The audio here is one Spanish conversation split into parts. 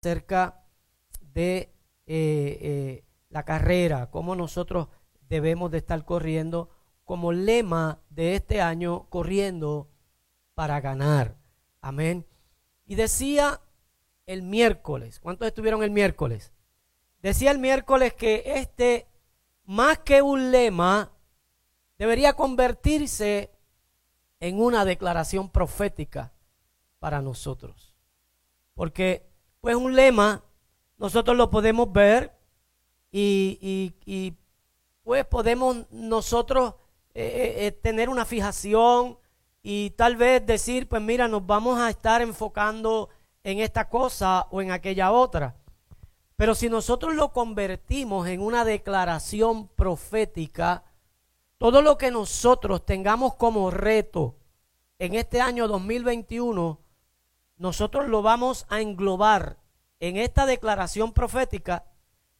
acerca de eh, eh, la carrera, cómo nosotros debemos de estar corriendo como lema de este año, corriendo para ganar. Amén. Y decía el miércoles, ¿cuántos estuvieron el miércoles? Decía el miércoles que este, más que un lema, debería convertirse en una declaración profética para nosotros. Porque, pues un lema, nosotros lo podemos ver y, pues podemos nosotros eh, eh, eh, tener una fijación y tal vez decir, pues mira, nos vamos a estar enfocando en esta cosa o en aquella otra. Pero si nosotros lo convertimos en una declaración profética, todo lo que nosotros tengamos como reto en este año 2021, nosotros lo vamos a englobar en esta declaración profética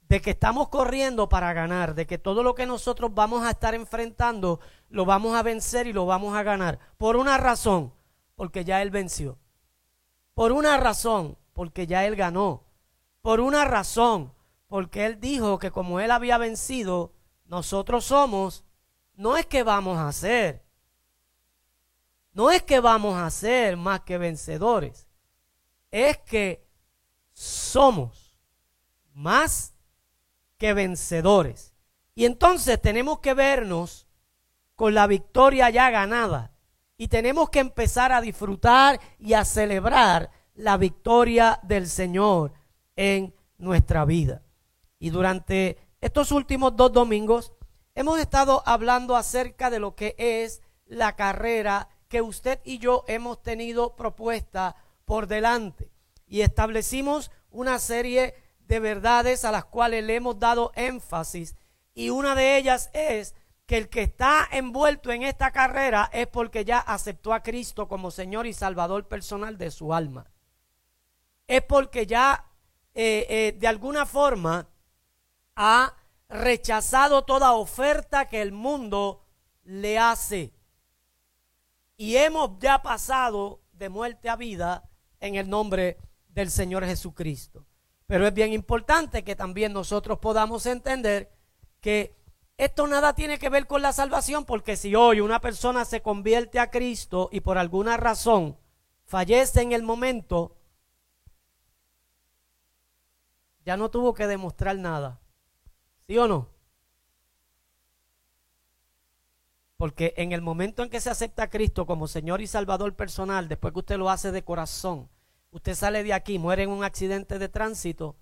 de que estamos corriendo para ganar, de que todo lo que nosotros vamos a estar enfrentando lo vamos a vencer y lo vamos a ganar. Por una razón, porque ya Él venció. Por una razón, porque ya Él ganó. Por una razón, porque Él dijo que como Él había vencido, nosotros somos, no es que vamos a ser, no es que vamos a ser más que vencedores, es que somos más que vencedores. Y entonces tenemos que vernos con la victoria ya ganada. Y tenemos que empezar a disfrutar y a celebrar la victoria del Señor en nuestra vida. Y durante estos últimos dos domingos hemos estado hablando acerca de lo que es la carrera que usted y yo hemos tenido propuesta por delante. Y establecimos una serie de verdades a las cuales le hemos dado énfasis. Y una de ellas es que el que está envuelto en esta carrera es porque ya aceptó a Cristo como Señor y Salvador personal de su alma. Es porque ya eh, eh, de alguna forma ha rechazado toda oferta que el mundo le hace. Y hemos ya pasado de muerte a vida en el nombre del Señor Jesucristo. Pero es bien importante que también nosotros podamos entender que esto nada tiene que ver con la salvación, porque si hoy una persona se convierte a Cristo y por alguna razón fallece en el momento, ya no tuvo que demostrar nada. ¿Sí o no? Porque en el momento en que se acepta a Cristo como Señor y Salvador personal, después que usted lo hace de corazón, usted sale de aquí, muere en un accidente de tránsito,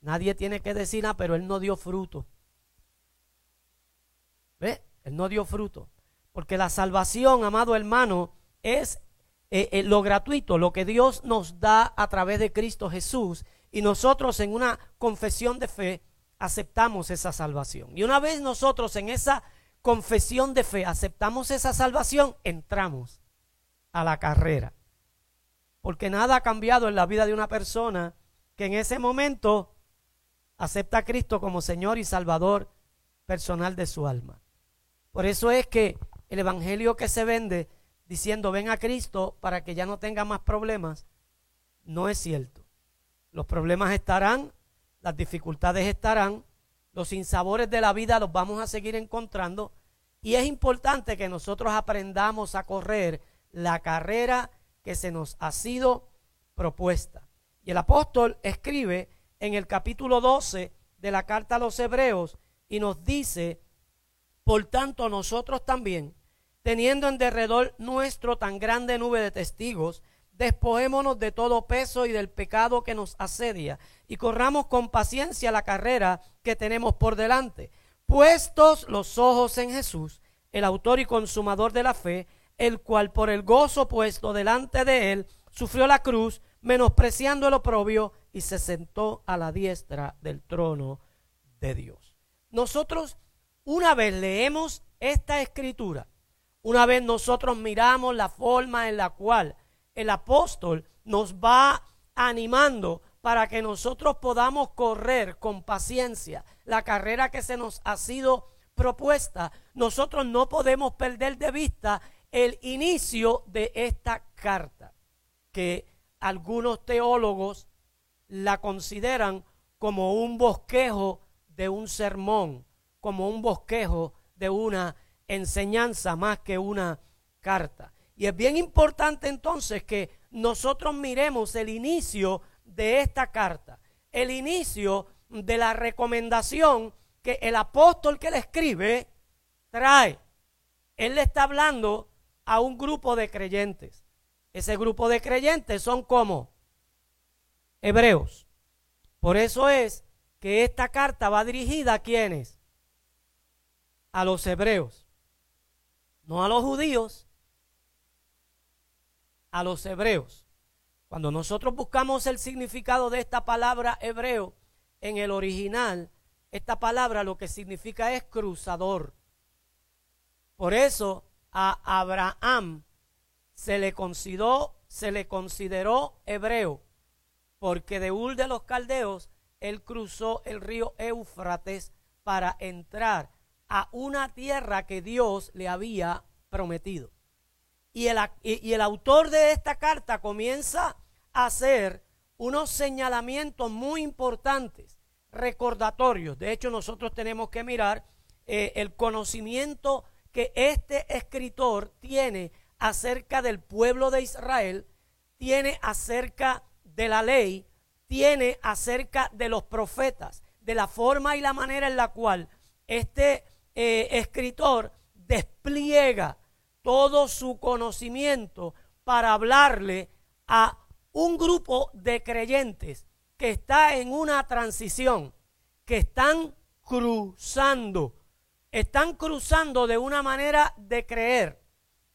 nadie tiene que decir nada, pero Él no dio fruto. ¿Ve? Él no dio fruto. Porque la salvación, amado hermano, es eh, eh, lo gratuito, lo que Dios nos da a través de Cristo Jesús y nosotros en una confesión de fe aceptamos esa salvación. Y una vez nosotros en esa confesión de fe aceptamos esa salvación, entramos a la carrera. Porque nada ha cambiado en la vida de una persona que en ese momento acepta a Cristo como Señor y Salvador personal de su alma. Por eso es que el Evangelio que se vende diciendo ven a Cristo para que ya no tenga más problemas, no es cierto. Los problemas estarán, las dificultades estarán, los insabores de la vida los vamos a seguir encontrando y es importante que nosotros aprendamos a correr la carrera que se nos ha sido propuesta. Y el apóstol escribe en el capítulo 12 de la carta a los hebreos y nos dice, por tanto nosotros también, teniendo en derredor nuestro tan grande nube de testigos, despojémonos de todo peso y del pecado que nos asedia y corramos con paciencia la carrera que tenemos por delante, puestos los ojos en Jesús, el autor y consumador de la fe, el cual por el gozo puesto delante de él sufrió la cruz, menospreciando el oprobio y se sentó a la diestra del trono de Dios. Nosotros una vez leemos esta escritura, una vez nosotros miramos la forma en la cual el apóstol nos va animando para que nosotros podamos correr con paciencia la carrera que se nos ha sido propuesta, nosotros no podemos perder de vista el inicio de esta carta, que algunos teólogos la consideran como un bosquejo de un sermón, como un bosquejo de una enseñanza más que una carta. Y es bien importante entonces que nosotros miremos el inicio de esta carta, el inicio de la recomendación que el apóstol que le escribe trae. Él le está hablando a un grupo de creyentes. Ese grupo de creyentes son como hebreos. Por eso es que esta carta va dirigida a quienes? A los hebreos. No a los judíos, a los hebreos. Cuando nosotros buscamos el significado de esta palabra hebreo en el original, esta palabra lo que significa es cruzador. Por eso a Abraham se le consideró, se le consideró hebreo, porque de Ur de los Caldeos él cruzó el río Éufrates para entrar a una tierra que Dios le había prometido. Y el, y el autor de esta carta comienza a hacer unos señalamientos muy importantes, recordatorios. De hecho, nosotros tenemos que mirar eh, el conocimiento que este escritor tiene acerca del pueblo de Israel, tiene acerca de la ley, tiene acerca de los profetas, de la forma y la manera en la cual este eh, escritor despliega todo su conocimiento para hablarle a un grupo de creyentes que está en una transición, que están cruzando, están cruzando de una manera de creer,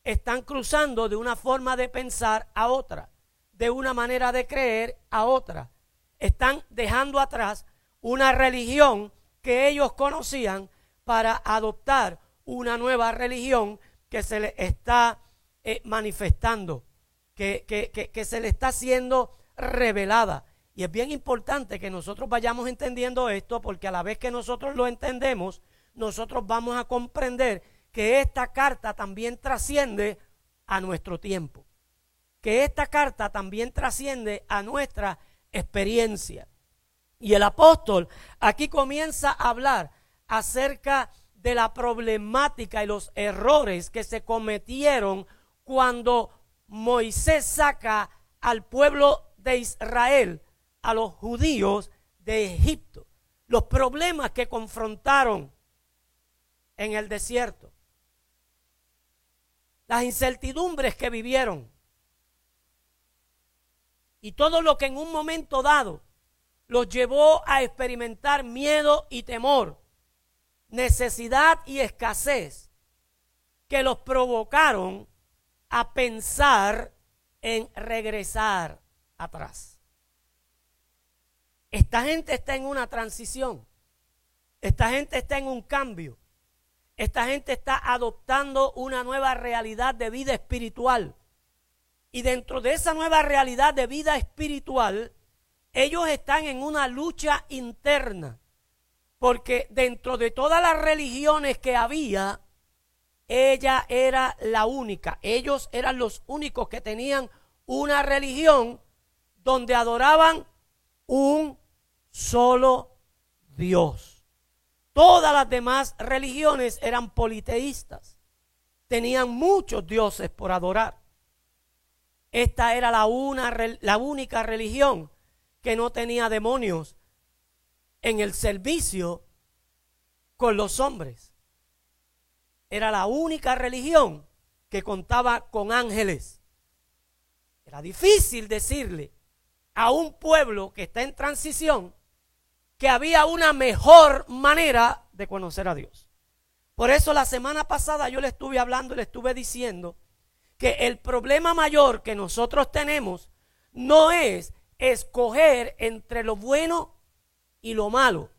están cruzando de una forma de pensar a otra, de una manera de creer a otra. Están dejando atrás una religión que ellos conocían para adoptar una nueva religión que se le está eh, manifestando, que, que se le está siendo revelada. Y es bien importante que nosotros vayamos entendiendo esto porque a la vez que nosotros lo entendemos, nosotros vamos a comprender que esta carta también trasciende a nuestro tiempo, que esta carta también trasciende a nuestra experiencia. Y el apóstol aquí comienza a hablar acerca de la problemática y los errores que se cometieron cuando Moisés saca al pueblo de Israel, a los judíos de Egipto, los problemas que confrontaron en el desierto, las incertidumbres que vivieron, y todo lo que en un momento dado los llevó a experimentar miedo y temor, necesidad y escasez, que los provocaron a pensar en regresar atrás. Esta gente está en una transición. Esta gente está en un cambio. Esta gente está adoptando una nueva realidad de vida espiritual. Y dentro de esa nueva realidad de vida espiritual, ellos están en una lucha interna. Porque dentro de todas las religiones que había, ella era la única. Ellos eran los únicos que tenían una religión donde adoraban un solo Dios. Todas las demás religiones eran politeístas. Tenían muchos dioses por adorar. Esta era la, una, la única religión que no tenía demonios en el servicio con los hombres. Era la única religión que contaba con ángeles. Era difícil decirle a un pueblo que está en transición que había una mejor manera de conocer a Dios. Por eso la semana pasada yo le estuve hablando, le estuve diciendo que el problema mayor que nosotros tenemos no es escoger entre lo bueno y lo malo.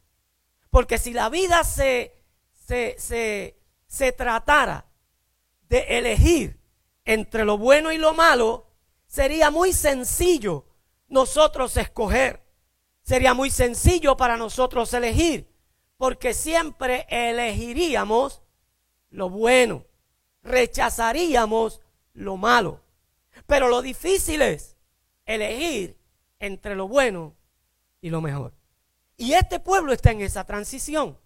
Porque si la vida se, se, se, se tratara de elegir entre lo bueno y lo malo, sería muy sencillo nosotros escoger. Sería muy sencillo para nosotros elegir, porque siempre elegiríamos lo bueno, rechazaríamos lo malo. Pero lo difícil es elegir entre lo bueno y lo mejor. Y este pueblo está en esa transición.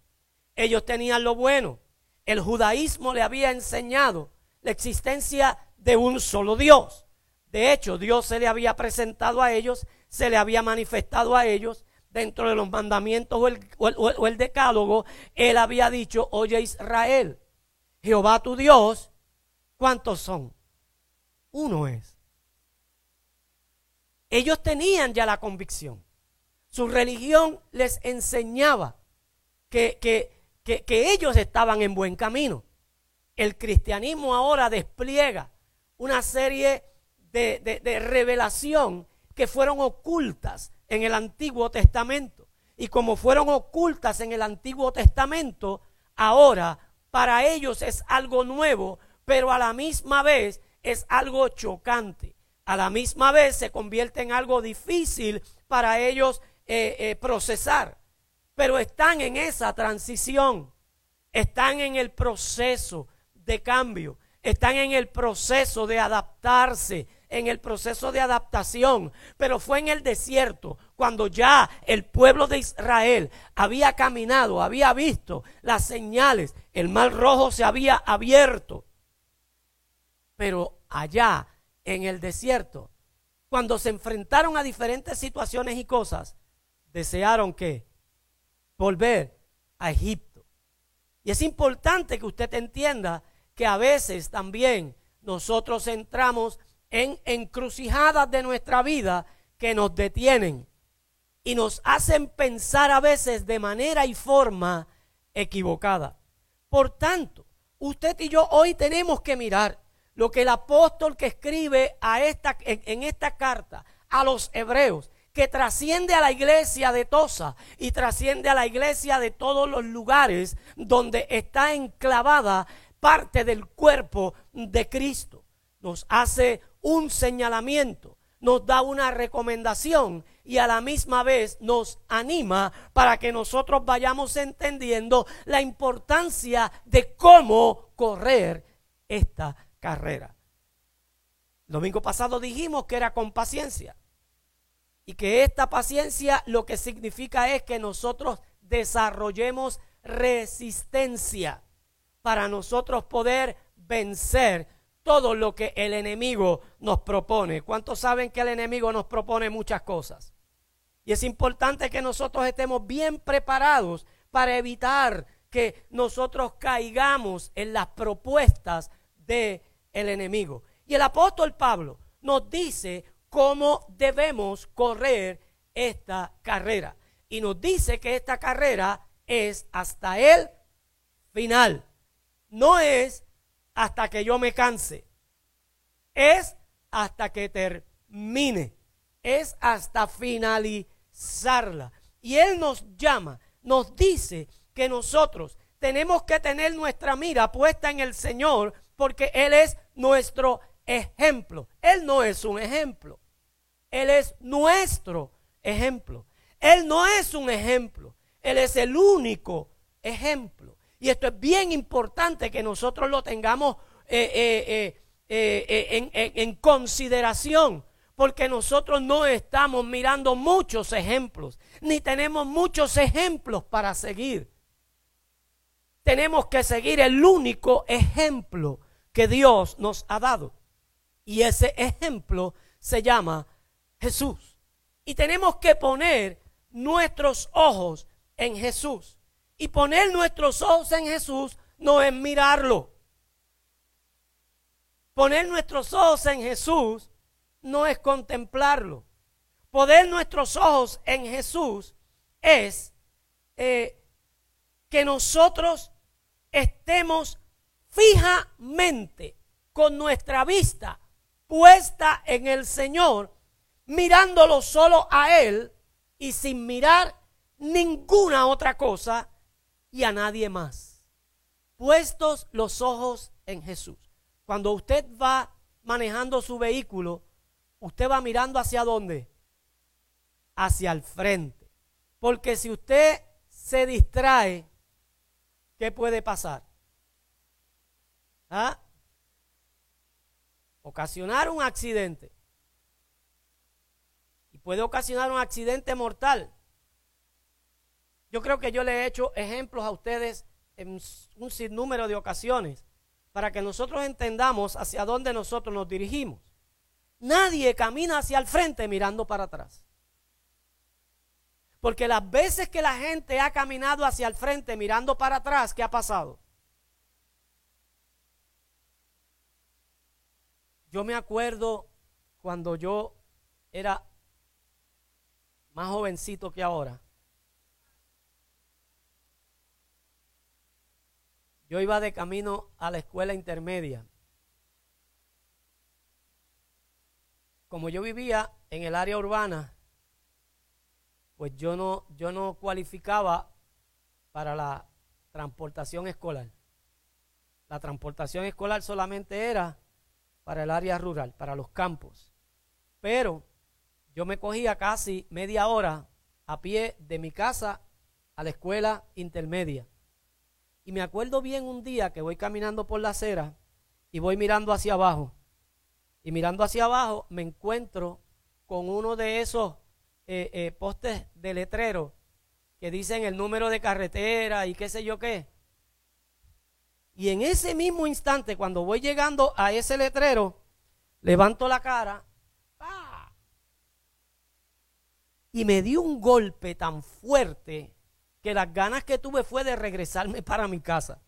Ellos tenían lo bueno. El judaísmo le había enseñado la existencia de un solo Dios. De hecho, Dios se le había presentado a ellos, se le había manifestado a ellos dentro de los mandamientos o el, decálogo. Él había dicho, oye Israel, Jehová tu Dios, ¿cuántos son? Uno es. Ellos tenían ya la convicción. Su religión les enseñaba que, que, ellos estaban en buen camino. El cristianismo ahora despliega una serie de, de, revelación que fueron ocultas en el Antiguo Testamento. Y como fueron ocultas en el Antiguo Testamento, ahora para ellos es algo nuevo, pero a la misma vez es algo chocante. A la misma vez se convierte en algo difícil para ellos eh, eh, procesar. Pero están en esa transición. Están en el proceso de cambio. Están en el proceso de adaptarse, en el proceso de adaptación. Pero fue en el desierto, cuando ya el pueblo de Israel había caminado, había visto las señales, el mar rojo se había abierto. Pero allá, en el desierto, cuando se enfrentaron a diferentes situaciones y cosas, desearon que volver a Egipto. Y es importante que usted entienda que a veces también nosotros entramos en encrucijadas de nuestra vida que nos detienen y nos hacen pensar a veces de manera y forma equivocada. Por tanto, usted y yo hoy tenemos que mirar lo que el apóstol que escribe a esta, en, en esta carta a los hebreos que trasciende a la iglesia de Tosa y trasciende a la iglesia de todos los lugares donde está enclavada parte del cuerpo de Cristo. Nos hace un señalamiento, nos da una recomendación y a la misma vez nos anima para que nosotros vayamos entendiendo la importancia de cómo correr esta carrera. domingo pasado dijimos que era con paciencia. Y que esta paciencia lo que significa es que nosotros desarrollemos resistencia para nosotros poder vencer todo lo que el enemigo nos propone. ¿Cuántos saben que el enemigo nos propone muchas cosas? Y es importante que nosotros estemos bien preparados para evitar que nosotros caigamos en las propuestas del el enemigo. Y el apóstol Pablo nos dice cómo debemos correr esta carrera. Y nos dice que esta carrera es hasta el final. No es hasta que yo me canse. Es hasta que termine. Es hasta finalizarla. Y Él nos llama, nos dice que nosotros tenemos que tener nuestra mira puesta en el Señor porque Él es nuestro ejemplo. Él no es un ejemplo. Él es nuestro ejemplo. Él no es un ejemplo. Él es el único ejemplo. Y esto es bien importante que nosotros lo tengamos eh, eh, eh, en, en consideración. Porque nosotros no estamos mirando muchos ejemplos. Ni tenemos muchos ejemplos para seguir. Tenemos que seguir el único ejemplo que Dios nos ha dado. Y ese ejemplo se llama Jesús. Y tenemos que poner nuestros ojos en Jesús. Y poner nuestros ojos en Jesús no es mirarlo. Poner nuestros ojos en Jesús no es contemplarlo. Poner nuestros ojos en Jesús es eh, que nosotros estemos fijamente con nuestra vista puesta en el Señor, mirándolo solo a Él y sin mirar ninguna otra cosa y a nadie más. Puestos los ojos en Jesús. Cuando usted va manejando su vehículo, usted va mirando hacia dónde? Hacia el frente. Porque si usted se distrae, ¿qué puede pasar? ¿Ah? ocasionar un accidente. Puede ocasionar un accidente mortal. Yo creo que yo le he hecho ejemplos a ustedes en un sinnúmero de ocasiones para que nosotros entendamos hacia dónde nosotros nos dirigimos. Nadie camina hacia el frente mirando para atrás. Porque las veces que la gente ha caminado hacia el frente mirando para atrás, ¿qué ha pasado? Yo me acuerdo cuando yo era más jovencito que ahora. Yo iba de camino a la escuela intermedia. Como yo vivía en el área urbana, pues yo no, yo no cualificaba para la transportación escolar. La transportación escolar solamente era para el área rural, para los campos. Pero yo me cogía casi media hora a pie de mi casa a la escuela intermedia. Y me acuerdo bien un día que voy caminando por la acera y voy mirando hacia abajo. Y mirando hacia abajo me encuentro con uno de esos eh, eh, postes de letrero que dicen el número de carretera y qué sé yo qué. Y en ese mismo instante, cuando voy llegando a ese letrero, levanto la cara y me dio un golpe tan fuerte que las ganas que tuve fue de regresarme para mi casa.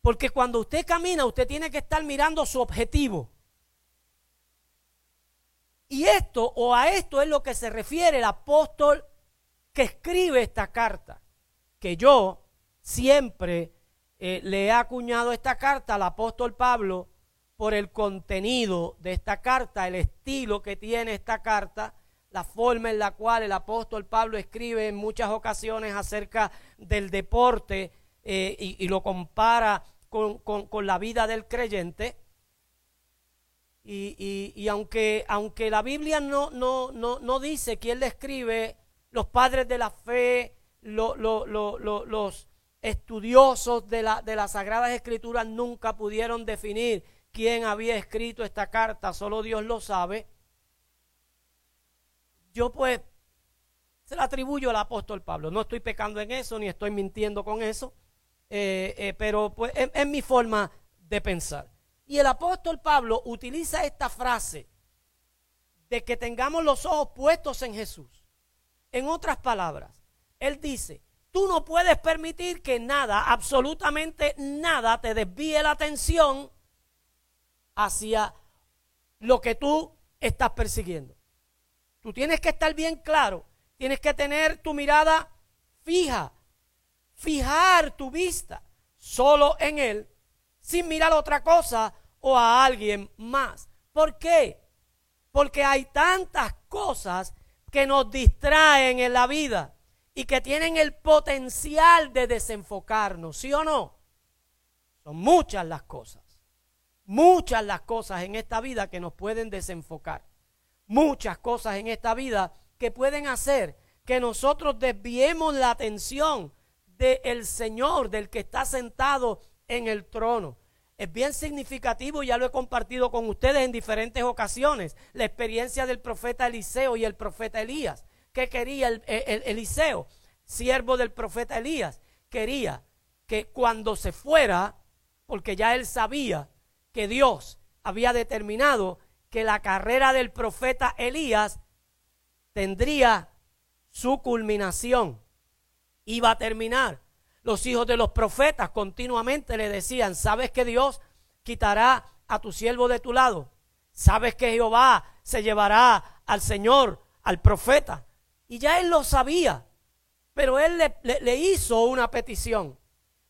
Porque cuando usted camina, usted tiene que estar mirando su objetivo. Y esto o a esto es lo que se refiere el apóstol que escribe esta carta. Que yo siempre eh, le he acuñado esta carta al apóstol Pablo por el contenido de esta carta, el estilo que tiene esta carta la forma en la cual el apóstol Pablo escribe en muchas ocasiones acerca del deporte eh, y, lo compara con, la vida del creyente. Y, aunque, aunque la Biblia no, no, no, no dice quién le escribe, los padres de la fe, los estudiosos de, la, de las Sagradas Escrituras nunca pudieron definir quién había escrito esta carta, solo Dios lo sabe yo pues se la atribuyo al apóstol Pablo. No estoy pecando en eso, ni estoy mintiendo con eso, eh, eh, pero pues es, mi forma de pensar. Y el apóstol Pablo utiliza esta frase de que tengamos los ojos puestos en Jesús. En otras palabras, él dice, tú no puedes permitir que nada, absolutamente nada, te desvíe la atención hacia lo que tú estás persiguiendo. Tú tienes que estar bien claro, tienes que tener tu mirada fija, fijar tu vista solo en Él, sin mirar otra cosa o a alguien más. ¿Por qué? Porque hay tantas cosas que nos distraen en la vida y que tienen el potencial de desenfocarnos, ¿sí o no? Son muchas las cosas, muchas las cosas en esta vida que nos pueden desenfocar muchas cosas en esta vida que pueden hacer que nosotros desviemos la atención del Señor, del que está sentado en el trono. Es bien significativo, ya lo he compartido con ustedes en diferentes ocasiones, la experiencia del profeta Eliseo y el profeta Elías. ¿Qué quería el, Eliseo, siervo del profeta Elías? Quería que cuando se fuera, porque ya él sabía que Dios había determinado que la carrera del profeta Elías tendría su culminación. Iba a terminar. Los hijos de los profetas continuamente le decían, ¿sabes que Dios quitará a tu siervo de tu lado? ¿Sabes que Jehová se llevará al Señor, al profeta? Y ya él lo sabía, pero él le, hizo una petición.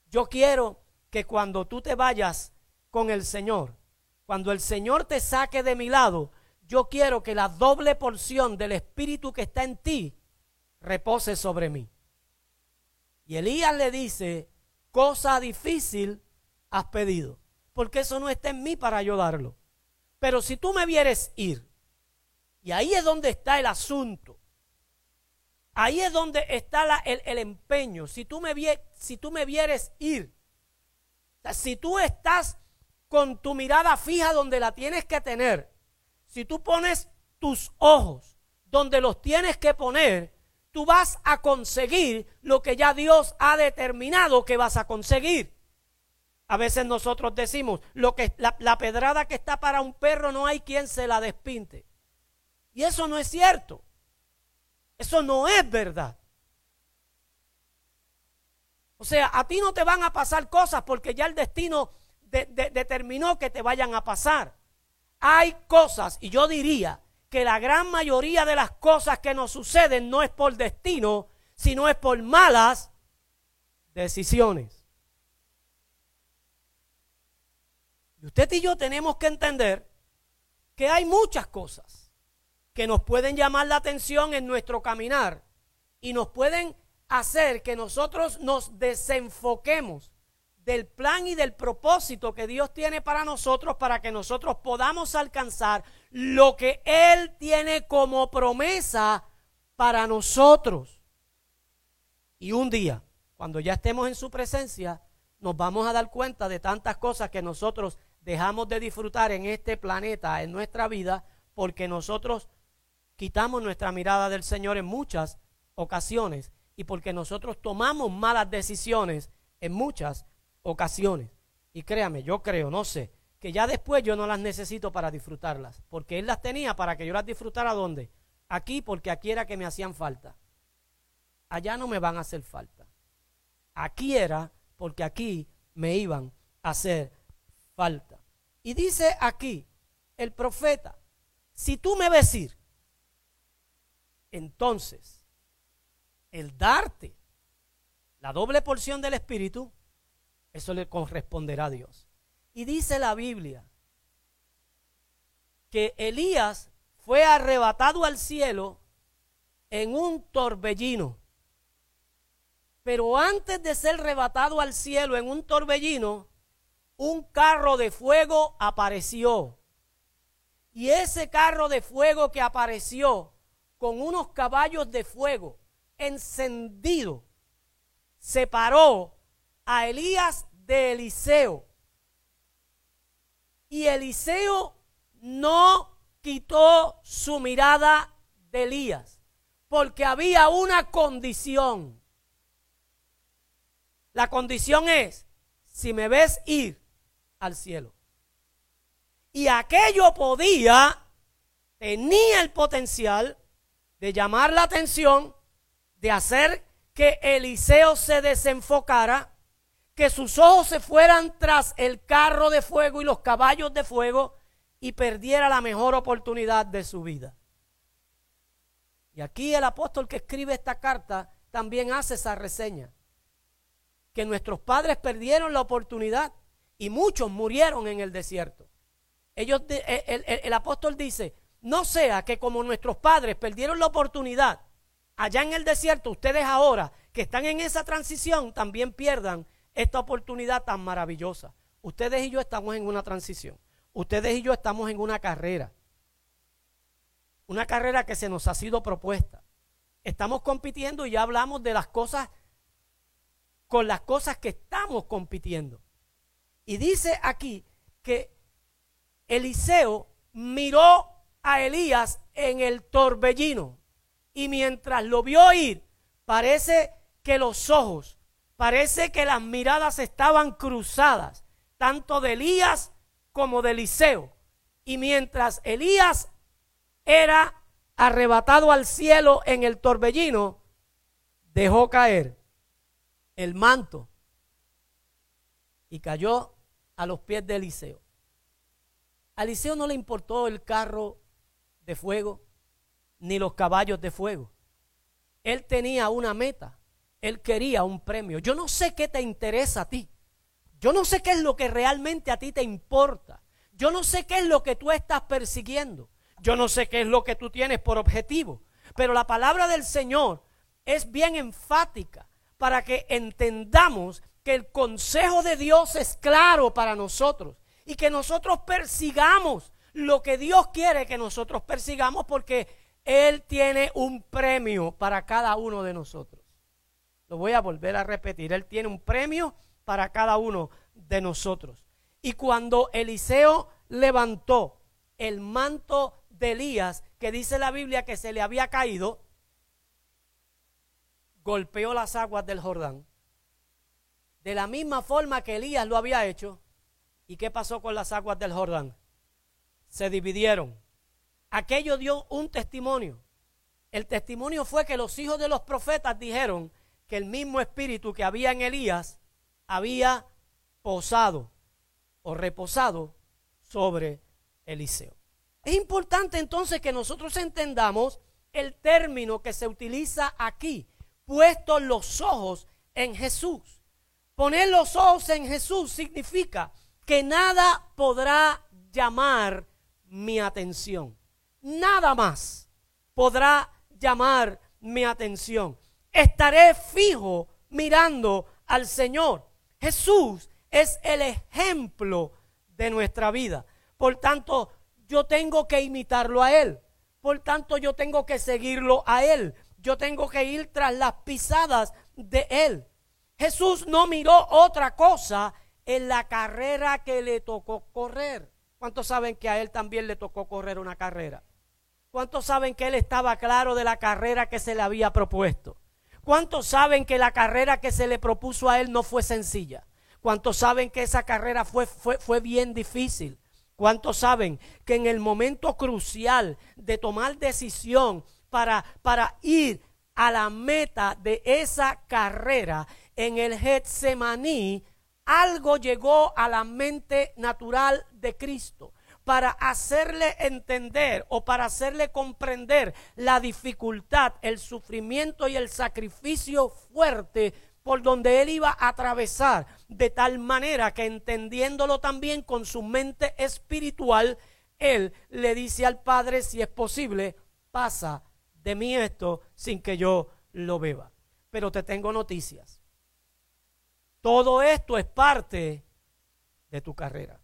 Yo quiero que cuando tú te vayas con el Señor, cuando el Señor te saque de mi lado, yo quiero que la doble porción del Espíritu que está en ti repose sobre mí. Y Elías le dice, cosa difícil has pedido, porque eso no está en mí para ayudarlo. Pero si tú me vieres ir, y ahí es donde está el asunto, ahí es donde está el, empeño, si tú, me, si tú me vieres ir, si tú estás con tu mirada fija donde la tienes que tener, si tú pones tus ojos donde los tienes que poner, tú vas a conseguir lo que ya Dios ha determinado que vas a conseguir. A veces nosotros decimos, lo que, la, la pedrada que está para un perro no hay quien se la despinte. Y eso no es cierto. Eso no es verdad. O sea, a ti no te van a pasar cosas porque ya el destino determinó que te vayan a pasar. Hay cosas, y yo diría que la gran mayoría de las cosas que nos suceden no es por destino, sino es por malas decisiones. Y usted y yo tenemos que entender que hay muchas cosas que nos pueden llamar la atención en nuestro caminar y nos pueden hacer que nosotros nos desenfoquemos del plan y del propósito que Dios tiene para nosotros para que nosotros podamos alcanzar lo que Él tiene como promesa para nosotros. Y un día, cuando ya estemos en su presencia, nos vamos a dar cuenta de tantas cosas que nosotros dejamos de disfrutar en este planeta, en nuestra vida, porque nosotros quitamos nuestra mirada del Señor en muchas ocasiones y porque nosotros tomamos malas decisiones en muchas ocasiones. Y créame, yo creo, no sé, que ya después yo no las necesito para disfrutarlas, porque Él las tenía para que yo las disfrutara ¿dónde? Aquí, porque aquí era que me hacían falta. Allá no me van a hacer falta. Aquí era porque aquí me iban a hacer falta. Y dice aquí el profeta, si tú me ves ir, entonces el darte la doble porción del Espíritu, eso le corresponderá a Dios. Y dice la Biblia que Elías fue arrebatado al cielo en un torbellino. Pero antes de ser arrebatado al cielo en un torbellino, un carro de fuego apareció. Y ese carro de fuego que apareció con unos caballos de fuego encendido separó a Elías de Eliseo. Y Eliseo no quitó su mirada de Elías, porque había una condición. La condición es, si me ves ir al cielo. Y aquello podía, tenía el potencial de llamar la atención de hacer que Eliseo se desenfocara, que sus ojos se fueran tras el carro de fuego y los caballos de fuego y perdiera la mejor oportunidad de su vida. Y aquí el apóstol que escribe esta carta también hace esa reseña, que nuestros padres perdieron la oportunidad y muchos murieron en el desierto. Ellos, el, el apóstol dice, no sea que como nuestros padres perdieron la oportunidad allá en el desierto, ustedes ahora que están en esa transición también pierdan esta oportunidad tan maravillosa. Ustedes y yo estamos en una transición. Ustedes y yo estamos en una carrera. Una carrera que se nos ha sido propuesta. Estamos compitiendo y ya hablamos de las cosas con las cosas que estamos compitiendo. Y dice aquí que Eliseo miró a Elías en el torbellino. Y mientras lo vio ir, parece que los ojos, parece que las miradas estaban cruzadas, tanto de Elías como de Eliseo. Y mientras Elías era arrebatado al cielo en el torbellino, dejó caer el manto y cayó a los pies de Eliseo. A Eliseo no le importó el carro de fuego, ni los caballos de fuego. Él tenía una meta. Él quería un premio. Yo no sé qué te interesa a ti. Yo no sé qué es lo que realmente a ti te importa. Yo no sé qué es lo que tú estás persiguiendo. Yo no sé qué es lo que tú tienes por objetivo. Pero la palabra del Señor es bien enfática para que entendamos que el consejo de Dios es claro para nosotros y que nosotros persigamos lo que Dios quiere que nosotros persigamos porque él tiene un premio para cada uno de nosotros. Lo voy a volver a repetir. Él tiene un premio para cada uno de nosotros. Y cuando Eliseo levantó el manto de Elías, que dice la Biblia que se le había caído, golpeó las aguas del Jordán, de la misma forma que Elías lo había hecho. ¿Y qué pasó con las aguas del Jordán? Se dividieron. Aquello dio un testimonio. El testimonio fue que los hijos de los profetas dijeron que el mismo espíritu que había en Elías había posado o reposado sobre Eliseo. Es importante entonces que nosotros entendamos el término que se utiliza aquí, puesto los ojos en Jesús. Poner los ojos en Jesús significa que nada podrá llamar mi atención. Nada más podrá llamar mi atención. Estaré fijo mirando al Señor. Jesús es el ejemplo de nuestra vida. Por tanto, yo tengo que imitarlo a Él. Por tanto, yo tengo que seguirlo a Él. Yo tengo que ir tras las pisadas de Él. Jesús no miró otra cosa en la carrera que le tocó correr. ¿Cuántos saben que a Él también le tocó correr una carrera? ¿Cuántos saben que Él estaba claro de la carrera que se le había propuesto? ¿Cuántos saben que la carrera que se le propuso a Él no fue sencilla? ¿Cuántos saben que esa carrera fue, fue, fue bien difícil? ¿Cuántos saben que en el momento crucial de tomar decisión para, para ir a la meta de esa carrera en el Getsemaní, algo llegó a la mente natural de Cristo para hacerle entender o para hacerle comprender la dificultad, el sufrimiento y el sacrificio fuerte por donde él iba a atravesar, de tal manera que entendiéndolo también con su mente espiritual, él le dice al Padre, si es posible, pasa de mí esto sin que yo lo beba. Pero te tengo noticias. Todo esto es parte de tu carrera.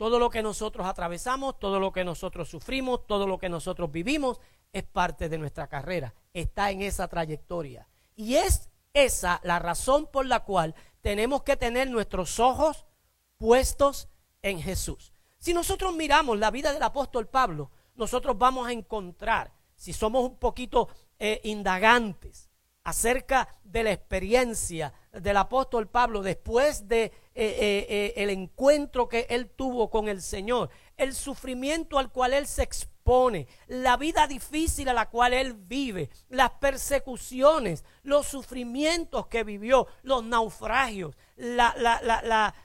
Todo lo que nosotros atravesamos, todo lo que nosotros sufrimos, todo lo que nosotros vivimos, es parte de nuestra carrera. Está en esa trayectoria. Y es esa la razón por la cual tenemos que tener nuestros ojos puestos en Jesús. Si nosotros miramos la vida del apóstol Pablo, nosotros vamos a encontrar, si somos un poquito eh, indagantes acerca de la experiencia del apóstol Pablo después de eh, eh, el encuentro que él tuvo con el Señor, el sufrimiento al cual él se expone, la vida difícil a la cual él vive, las persecuciones, los sufrimientos que vivió, los naufragios, la,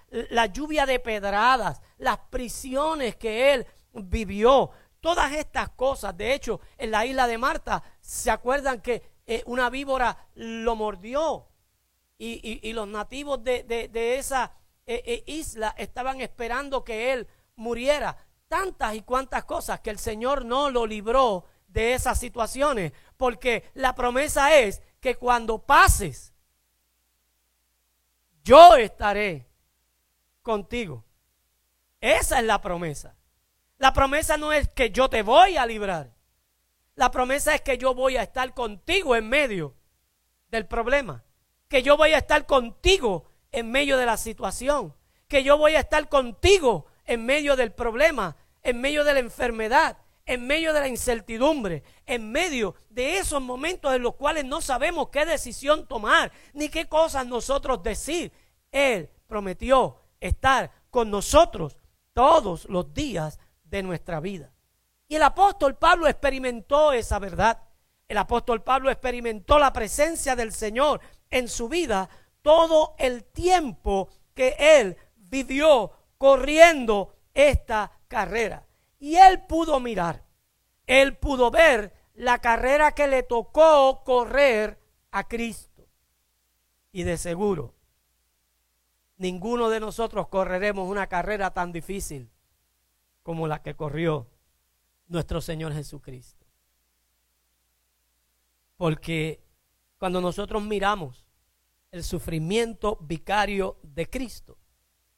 la lluvia de pedradas, las prisiones que él vivió. Todas estas cosas, de hecho, en la isla de Marta, ¿se acuerdan que eh, una víbora lo mordió? Y, los nativos de, esa eh, estaban esperando que él muriera tantas y cuantas cosas que el Señor no lo libró de esas situaciones, porque la promesa es que cuando pases, yo estaré contigo. Esa es la promesa. La promesa no es que yo te voy a librar. La promesa es que yo voy a estar contigo en medio del problema. Que yo voy a estar contigo en medio de la situación. Que yo voy a estar contigo en medio del problema, en medio de la enfermedad, en medio de la incertidumbre, en medio de esos momentos en los cuales no sabemos qué decisión tomar, ni qué cosas nosotros decir. Él prometió estar con nosotros todos los días de nuestra vida. Y el apóstol Pablo experimentó esa verdad. El apóstol Pablo experimentó la presencia del Señor en su vida todo el tiempo que él vivió corriendo esta carrera. Y él pudo mirar, él pudo ver la carrera que le tocó correr a Cristo. Y de seguro, ninguno de nosotros correremos una carrera tan difícil como la que corrió nuestro Señor Jesucristo. Porque cuando nosotros miramos el sufrimiento vicario de Cristo,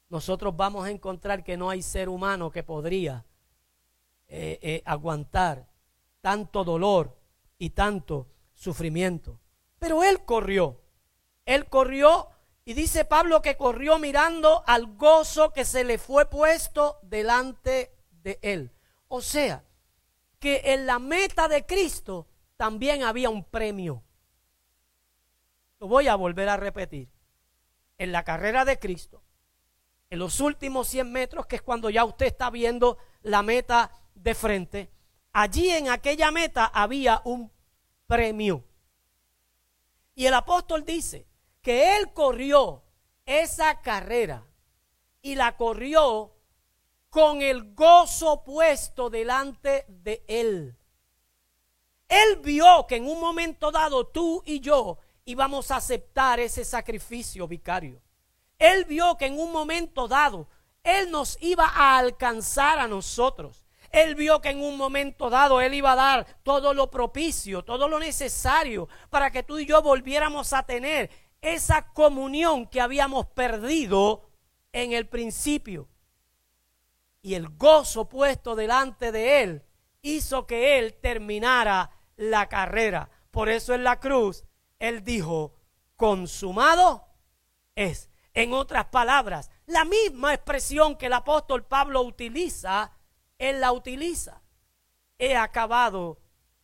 nosotros vamos a encontrar que no hay ser humano que podría eh, eh, aguantar tanto dolor y tanto sufrimiento. Pero Él corrió, Él corrió y dice Pablo que corrió mirando al gozo que se le fue puesto delante de Él. O sea, que en la meta de Cristo también había un premio. Lo voy a volver a repetir. En la carrera de Cristo, en los últimos 100 metros, que es cuando ya usted está viendo la meta de frente, allí en aquella meta había un premio. Y el apóstol dice que él corrió esa carrera y la corrió con el gozo puesto delante de él. Él vio que en un momento dado tú y yo íbamos a aceptar ese sacrificio vicario. Él vio que en un momento dado Él nos iba a alcanzar a nosotros. Él vio que en un momento dado Él iba a dar todo lo propicio, todo lo necesario para que tú y yo volviéramos a tener esa comunión que habíamos perdido en el principio. Y el gozo puesto delante de Él hizo que Él terminara la carrera. Por eso en la cruz Él dijo, consumado es. En otras palabras, la misma expresión que el apóstol Pablo utiliza, Él la utiliza. He acabado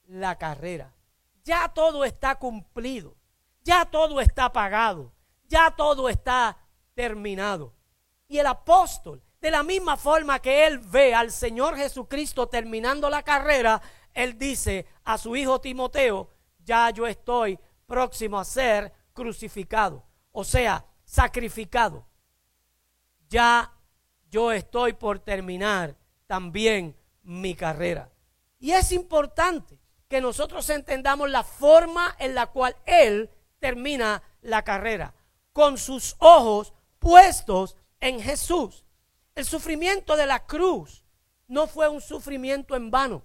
la carrera. Ya todo está cumplido. Ya todo está pagado. Ya todo está terminado. Y el apóstol, de la misma forma que él ve al Señor Jesucristo terminando la carrera, él dice a su hijo Timoteo, ya yo estoy próximo a ser crucificado, o sea, sacrificado. Ya yo estoy por terminar también mi carrera. Y es importante que nosotros entendamos la forma en la cual Él termina la carrera, con sus ojos puestos en Jesús. El sufrimiento de la cruz no fue un sufrimiento en vano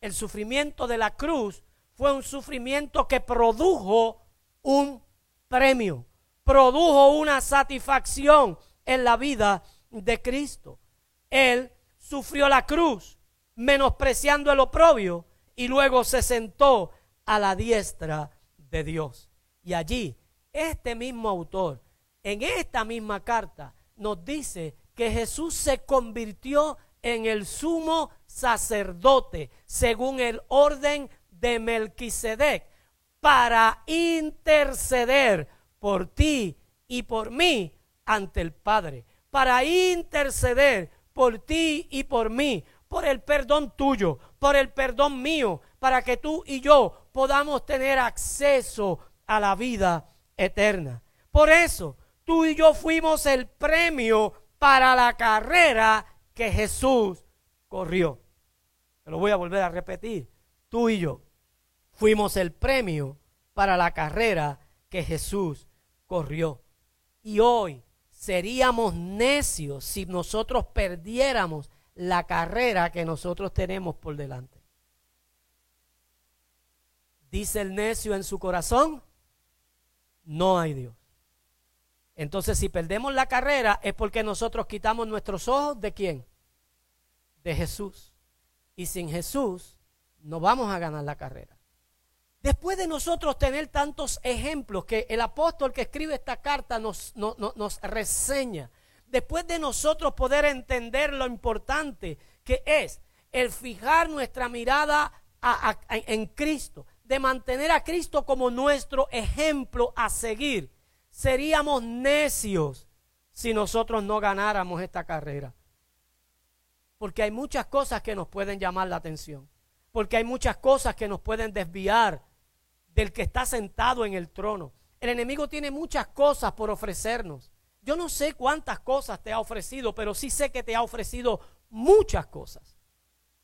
el sufrimiento de la cruz fue un sufrimiento que produjo un premio, produjo una satisfacción en la vida de Cristo. Él sufrió la cruz, menospreciando el oprobio, y luego se sentó a la diestra de Dios. Y allí, este mismo autor, en esta misma carta, nos dice que Jesús se convirtió en el sumo sacerdote, según el orden de Melquisedec, para interceder por ti y por mí ante el Padre, para interceder por ti y por mí, por el perdón tuyo, por el perdón mío, para que tú y yo podamos tener acceso a la vida eterna. Por eso, tú y yo fuimos el premio para la carrera que Jesús corrió. Te lo voy a volver a repetir. Tú y yo fuimos el premio para la carrera que Jesús corrió. Y hoy seríamos necios si nosotros perdiéramos la carrera que nosotros tenemos por delante. Dice el necio en su corazón, no hay Dios. Entonces si perdemos la carrera es porque nosotros quitamos nuestros ojos de quién? de Jesús. Y sin Jesús no vamos a ganar la carrera. Después de nosotros tener tantos ejemplos que el apóstol que escribe esta carta nos, reseña, después de nosotros poder entender lo importante que es el fijar nuestra mirada en Cristo, de mantener a Cristo como nuestro ejemplo a seguir, seríamos necios si nosotros no ganáramos esta carrera. Porque hay muchas cosas que nos pueden llamar la atención. Porque hay muchas cosas que nos pueden desviar del que está sentado en el trono. El enemigo tiene muchas cosas por ofrecernos. Yo no sé cuántas cosas te ha ofrecido, pero sí sé que te ha ofrecido muchas cosas.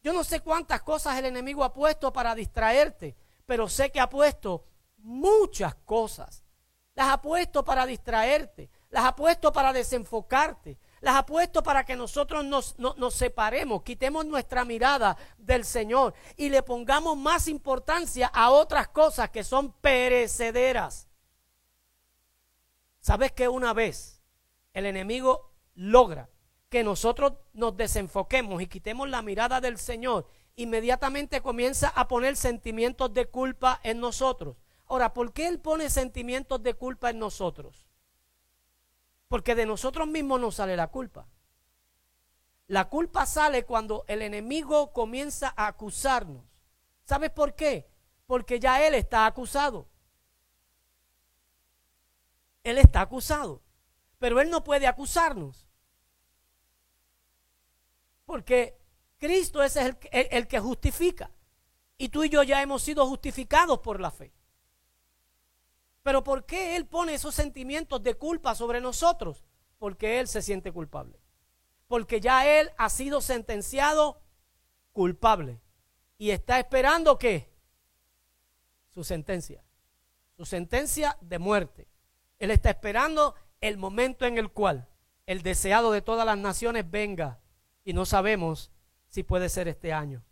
Yo no sé cuántas cosas el enemigo ha puesto para distraerte, pero sé que ha puesto muchas cosas. Las ha puesto para distraerte, las ha puesto para desenfocarte, las ha puesto para que nosotros nos, nos, separemos, quitemos nuestra mirada del Señor y le pongamos más importancia a otras cosas que son perecederas. ¿Sabes que una vez el enemigo logra que nosotros nos desenfoquemos y quitemos la mirada del Señor, inmediatamente comienza a poner sentimientos de culpa en nosotros? Ahora, ¿por qué Él pone sentimientos de culpa en nosotros? Porque de nosotros mismos no sale la culpa. La culpa sale cuando el enemigo comienza a acusarnos. ¿Sabes por qué? Porque ya él está acusado. Él está acusado. Pero Él no puede acusarnos. Porque Cristo es el, el, que justifica. Y tú y yo ya hemos sido justificados por la fe. Pero ¿por qué Él pone esos sentimientos de culpa sobre nosotros? Porque Él se siente culpable. Porque ya Él ha sido sentenciado culpable. Y está esperando que su sentencia. Su sentencia de muerte. Él está esperando el momento en el cual el deseado de todas las naciones venga. Y no sabemos si puede ser este año.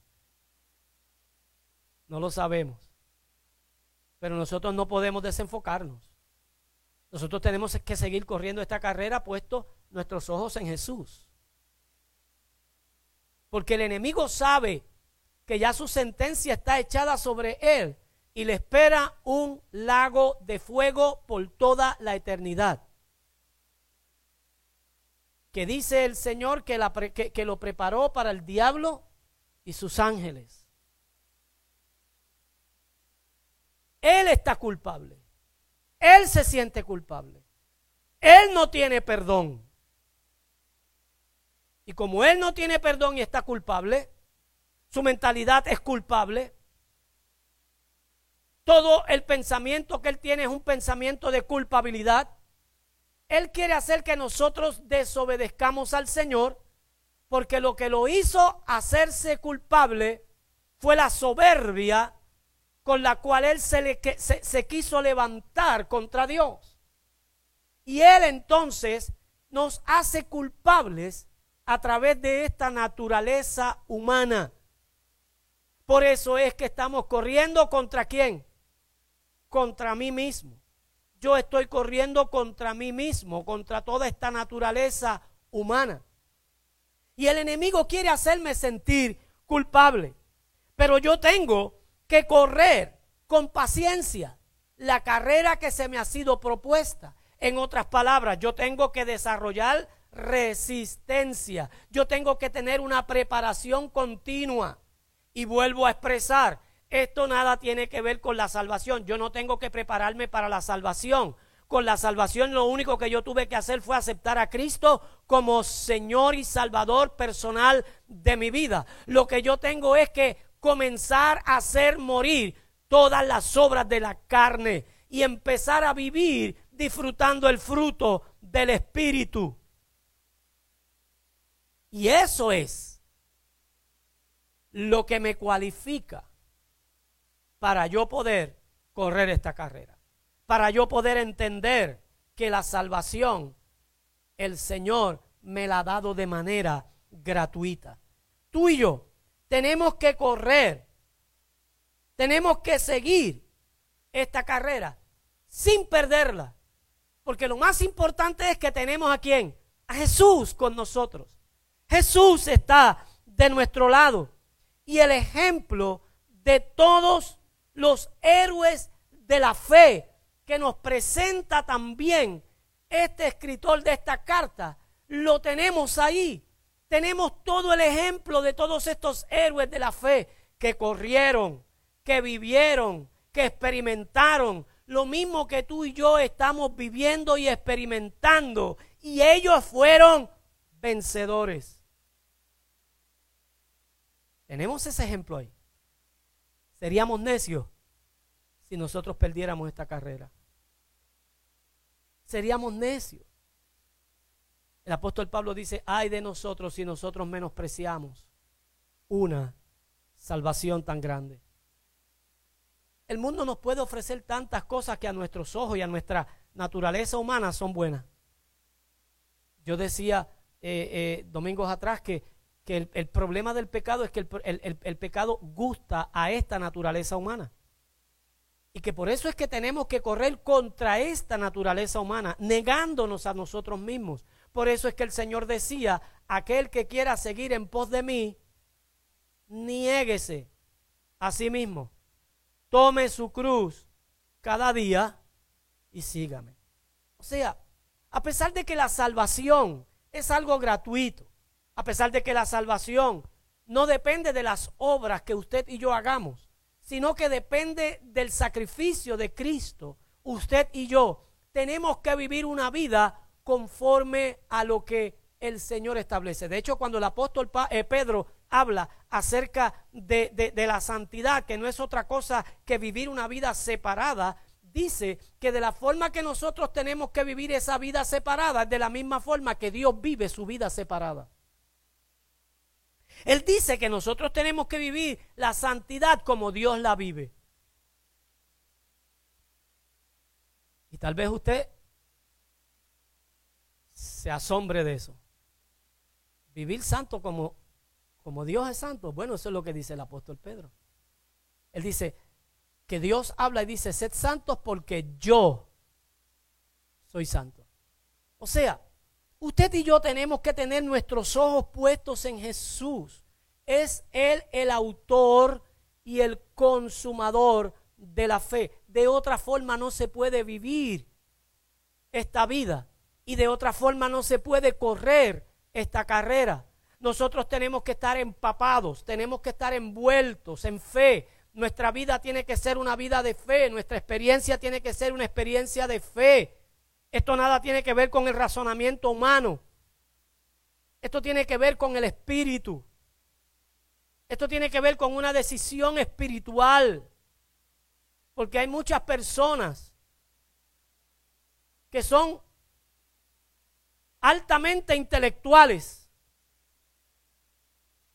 No lo sabemos. Pero nosotros no podemos desenfocarnos. Nosotros tenemos que seguir corriendo esta carrera puesto nuestros ojos en Jesús. Porque el enemigo sabe que ya su sentencia está echada sobre él y le espera un lago de fuego por toda la eternidad. Que dice el Señor que, lo preparó para el diablo y sus ángeles. Él está culpable. Él se siente culpable. Él no tiene perdón. Y como Él no tiene perdón y está culpable, su mentalidad es culpable, todo el pensamiento que él tiene es un pensamiento de culpabilidad. Él quiere hacer que nosotros desobedezcamos al Señor porque lo que lo hizo hacerse culpable fue la soberbia con la cual él se, le, se, se quiso levantar contra Dios. Y él entonces nos hace culpables a través de esta naturaleza humana. Por eso es que estamos corriendo contra quién? contra mí mismo. Yo estoy corriendo contra mí mismo, contra toda esta naturaleza humana. Y el enemigo quiere hacerme sentir culpable. Pero yo tengo que correr con paciencia la carrera que se me ha sido propuesta. En otras palabras, yo tengo que desarrollar resistencia. Yo tengo que tener una preparación continua. Y vuelvo a expresar, esto nada tiene que ver con la salvación. Yo no tengo que prepararme para la salvación. Con la salvación lo único que yo tuve que hacer fue aceptar a Cristo como Señor y Salvador personal de mi vida. Lo que yo tengo es que comenzar a hacer morir todas las obras de la carne y empezar a vivir disfrutando el fruto del Espíritu. Y eso es lo que me cualifica para yo poder correr esta carrera, para yo poder entender que la salvación el Señor me la ha dado de manera gratuita. Tú y yo tenemos que correr, tenemos que seguir esta carrera sin perderla, porque lo más importante es que tenemos a quién? A Jesús con nosotros. Jesús está de nuestro lado y el ejemplo de todos los héroes de la fe que nos presenta también este escritor de esta carta, lo tenemos ahí. Tenemos todo el ejemplo de todos estos héroes de la fe que corrieron, que vivieron, que experimentaron, lo mismo que tú y yo estamos viviendo y experimentando. Y ellos fueron vencedores. Tenemos ese ejemplo ahí. Seríamos necios si nosotros perdiéramos esta carrera. Seríamos necios. El apóstol Pablo dice, ay de nosotros si nosotros menospreciamos una salvación tan grande. El mundo nos puede ofrecer tantas cosas que a nuestros ojos y a nuestra naturaleza humana son buenas. Yo decía eh, eh, domingos atrás que que el, problema del pecado es que el, pecado gusta a esta naturaleza humana. Y que por eso es que tenemos que correr contra esta naturaleza humana, negándonos a nosotros mismos. Por eso es que el Señor decía, aquel que quiera seguir en pos de mí, niéguese a sí mismo, tome su cruz cada día y sígame. O sea, a pesar de que la salvación es algo gratuito, a pesar de que la salvación no depende de las obras que usted y yo hagamos, sino que depende del sacrificio de Cristo. Usted y yo tenemos que vivir una vida conforme a lo que el Señor establece. De hecho, cuando el apóstol eh, Pedro habla acerca de, la santidad, que no es otra cosa que vivir una vida separada, dice que de la forma que nosotros tenemos que vivir esa vida separada es de la misma forma que Dios vive su vida separada. Él dice que nosotros tenemos que vivir la santidad como Dios la vive. Y tal vez usted se asombre de eso. Vivir santo como, como Dios es santo. Bueno, eso es lo que dice el apóstol Pedro. Él dice que Dios habla y dice, sed santos porque yo soy santo. O sea, usted y yo tenemos que tener nuestros ojos puestos en Jesús. Es Él el autor y el consumador de la fe. De otra forma no se puede vivir esta vida y de otra forma no se puede correr esta carrera. Nosotros tenemos que estar empapados, tenemos que estar envueltos en fe. Nuestra vida tiene que ser una vida de fe, nuestra experiencia tiene que ser una experiencia de fe. Esto nada tiene que ver con el razonamiento humano. Esto tiene que ver con el espíritu. Esto tiene que ver con una decisión espiritual. Porque hay muchas personas que son altamente intelectuales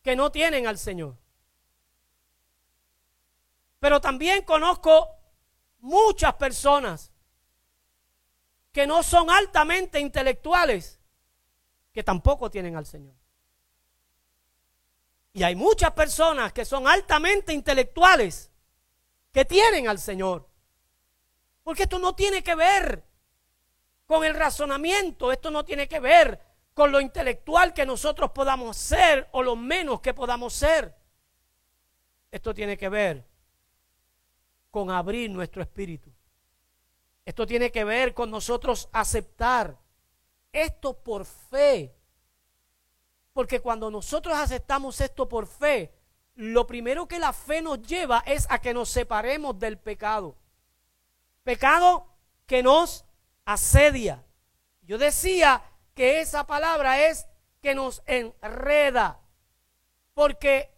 que no tienen al Señor. Pero también conozco muchas personas que no son altamente intelectuales que tampoco tienen al Señor. Y hay muchas personas que son altamente intelectuales que tienen al Señor. Porque esto no tiene que ver con el razonamiento, esto no tiene que ver con lo intelectual que nosotros podamos ser o lo menos que podamos ser. Esto tiene que ver con abrir nuestro espíritu. Esto tiene que ver con nosotros aceptar esto por fe. Porque cuando nosotros aceptamos esto por fe, lo primero que la fe nos lleva es a que nos separemos del pecado. Pecado que nos asedia. Yo decía que esa palabra es que nos enreda. Porque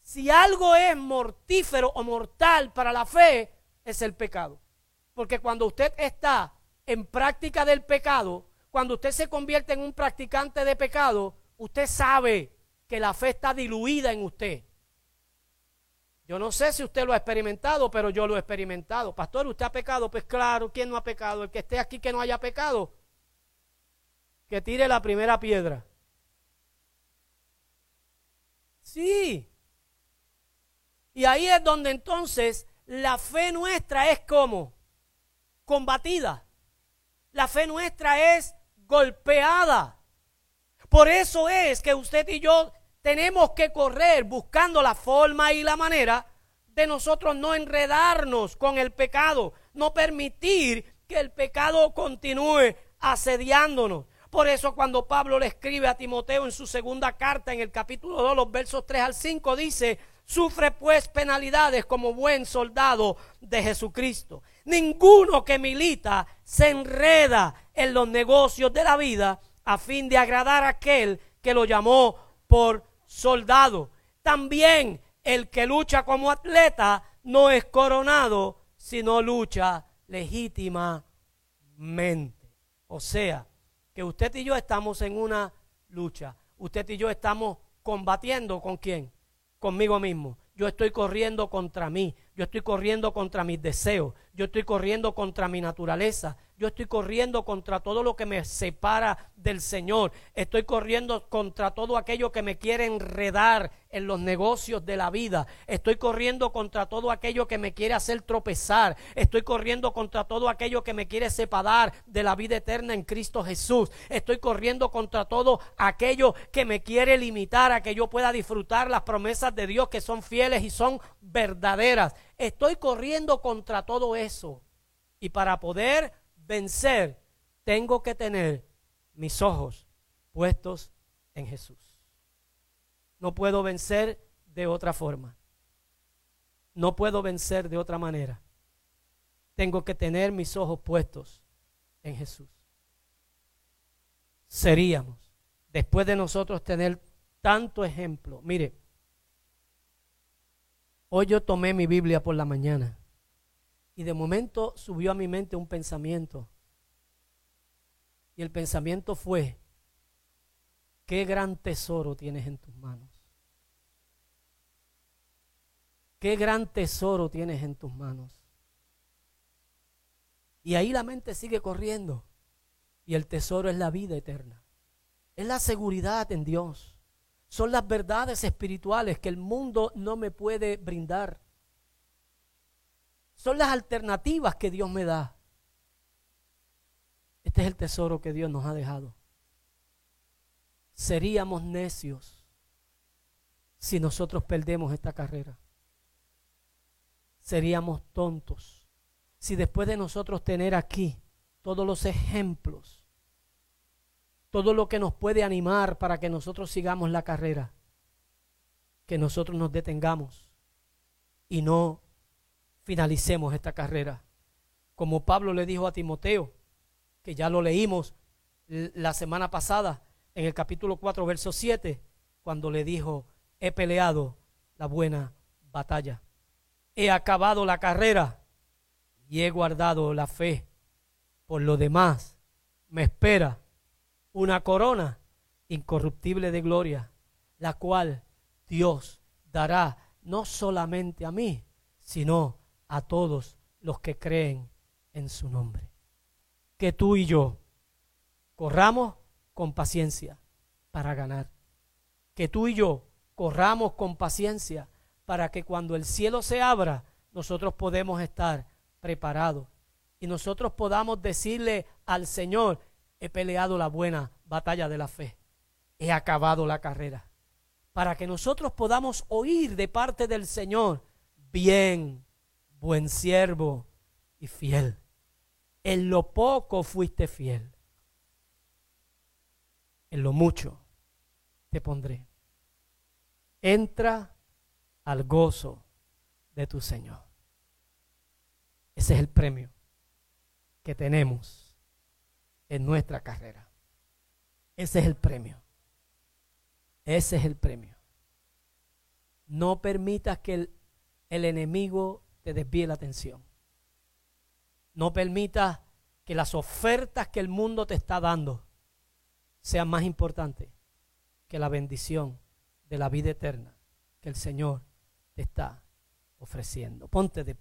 si algo es mortífero o mortal para la fe, es el pecado. Porque cuando usted está en práctica del pecado, cuando usted se convierte en un practicante de pecado, usted sabe que la fe está diluida en usted. Yo no sé si usted lo ha experimentado, pero yo lo he experimentado. Pastor, ¿usted ha pecado? Pues claro, ¿quién no ha pecado? El que esté aquí que no haya pecado, que tire la primera piedra. Sí. Y ahí es donde entonces la fe nuestra es como combatida. La fe nuestra es golpeada. Por eso es que usted y yo tenemos que correr buscando la forma y la manera de nosotros no enredarnos con el pecado, no permitir que el pecado continúe asediándonos. Por eso cuando Pablo le escribe a Timoteo en su segunda carta, en el capítulo 2, los versos 3 al 5, dice, sufre pues penalidades como buen soldado de Jesucristo. Ninguno que milita se enreda en los negocios de la vida a fin de agradar a aquel que lo llamó por soldado. También el que lucha como atleta no es coronado, sino lucha legítimamente. O sea, que usted y yo estamos en una lucha. Usted y yo estamos combatiendo con quién? Conmigo mismo. Yo estoy corriendo contra mí. Yo estoy corriendo contra mis deseos. Yo estoy corriendo contra mi naturaleza. Yo estoy corriendo contra todo lo que me separa del Señor. Estoy corriendo contra todo aquello que me quiere enredar en los negocios de la vida. Estoy corriendo contra todo aquello que me quiere hacer tropezar. Estoy corriendo contra todo aquello que me quiere separar de la vida eterna en Cristo Jesús. Estoy corriendo contra todo aquello que me quiere limitar a que yo pueda disfrutar las promesas de Dios que son fieles y son verdaderas. Estoy corriendo contra todo eso. Y para poder vencer, tengo que tener mis ojos puestos en Jesús. No puedo vencer de otra forma. No puedo vencer de otra manera. Tengo que tener mis ojos puestos en Jesús. Seríamos, después de nosotros tener tanto ejemplo, mire, hoy yo tomé mi Biblia por la mañana y de momento subió a mi mente un pensamiento. Y el pensamiento fue, qué gran tesoro tienes en tus manos. Qué gran tesoro tienes en tus manos. Y ahí la mente sigue corriendo. Y el tesoro es la vida eterna. Es la seguridad en Dios. Son las verdades espirituales que el mundo no me puede brindar. Son las alternativas que Dios me da. Este es el tesoro que Dios nos ha dejado. Seríamos necios si nosotros perdemos esta carrera. Seríamos tontos si después de nosotros tener aquí todos los ejemplos, todo lo que nos puede animar para que nosotros sigamos la carrera, que nosotros nos detengamos y no finalicemos esta carrera. Como Pablo le dijo a Timoteo, que ya lo leímos la semana pasada en el capítulo 4, verso 7, cuando le dijo, he peleado la buena batalla, he acabado la carrera y he guardado la fe. Por lo demás, me espera una corona incorruptible de gloria, la cual Dios dará no solamente a mí, sino a todos los que creen en su nombre. Que tú y yo corramos con paciencia para ganar. Que tú y yo corramos con paciencia para que cuando el cielo se abra, nosotros podemos estar preparado. Y nosotros podamos decirle al Señor, he peleado la buena batalla de la fe, he acabado la carrera. Para que nosotros podamos oír de parte del Señor, bien, buen siervo y fiel. En lo poco fuiste fiel. En lo mucho te pondré. Entra al gozo de tu Señor. Ese es el premio que tenemos en nuestra carrera. Ese es el premio. Ese es el premio. No permitas que el, el enemigo te desvíe la atención. No permitas que las ofertas que el mundo te está dando sean más importantes que la bendición de la vida eterna que el Señor te está ofreciendo. Ponte de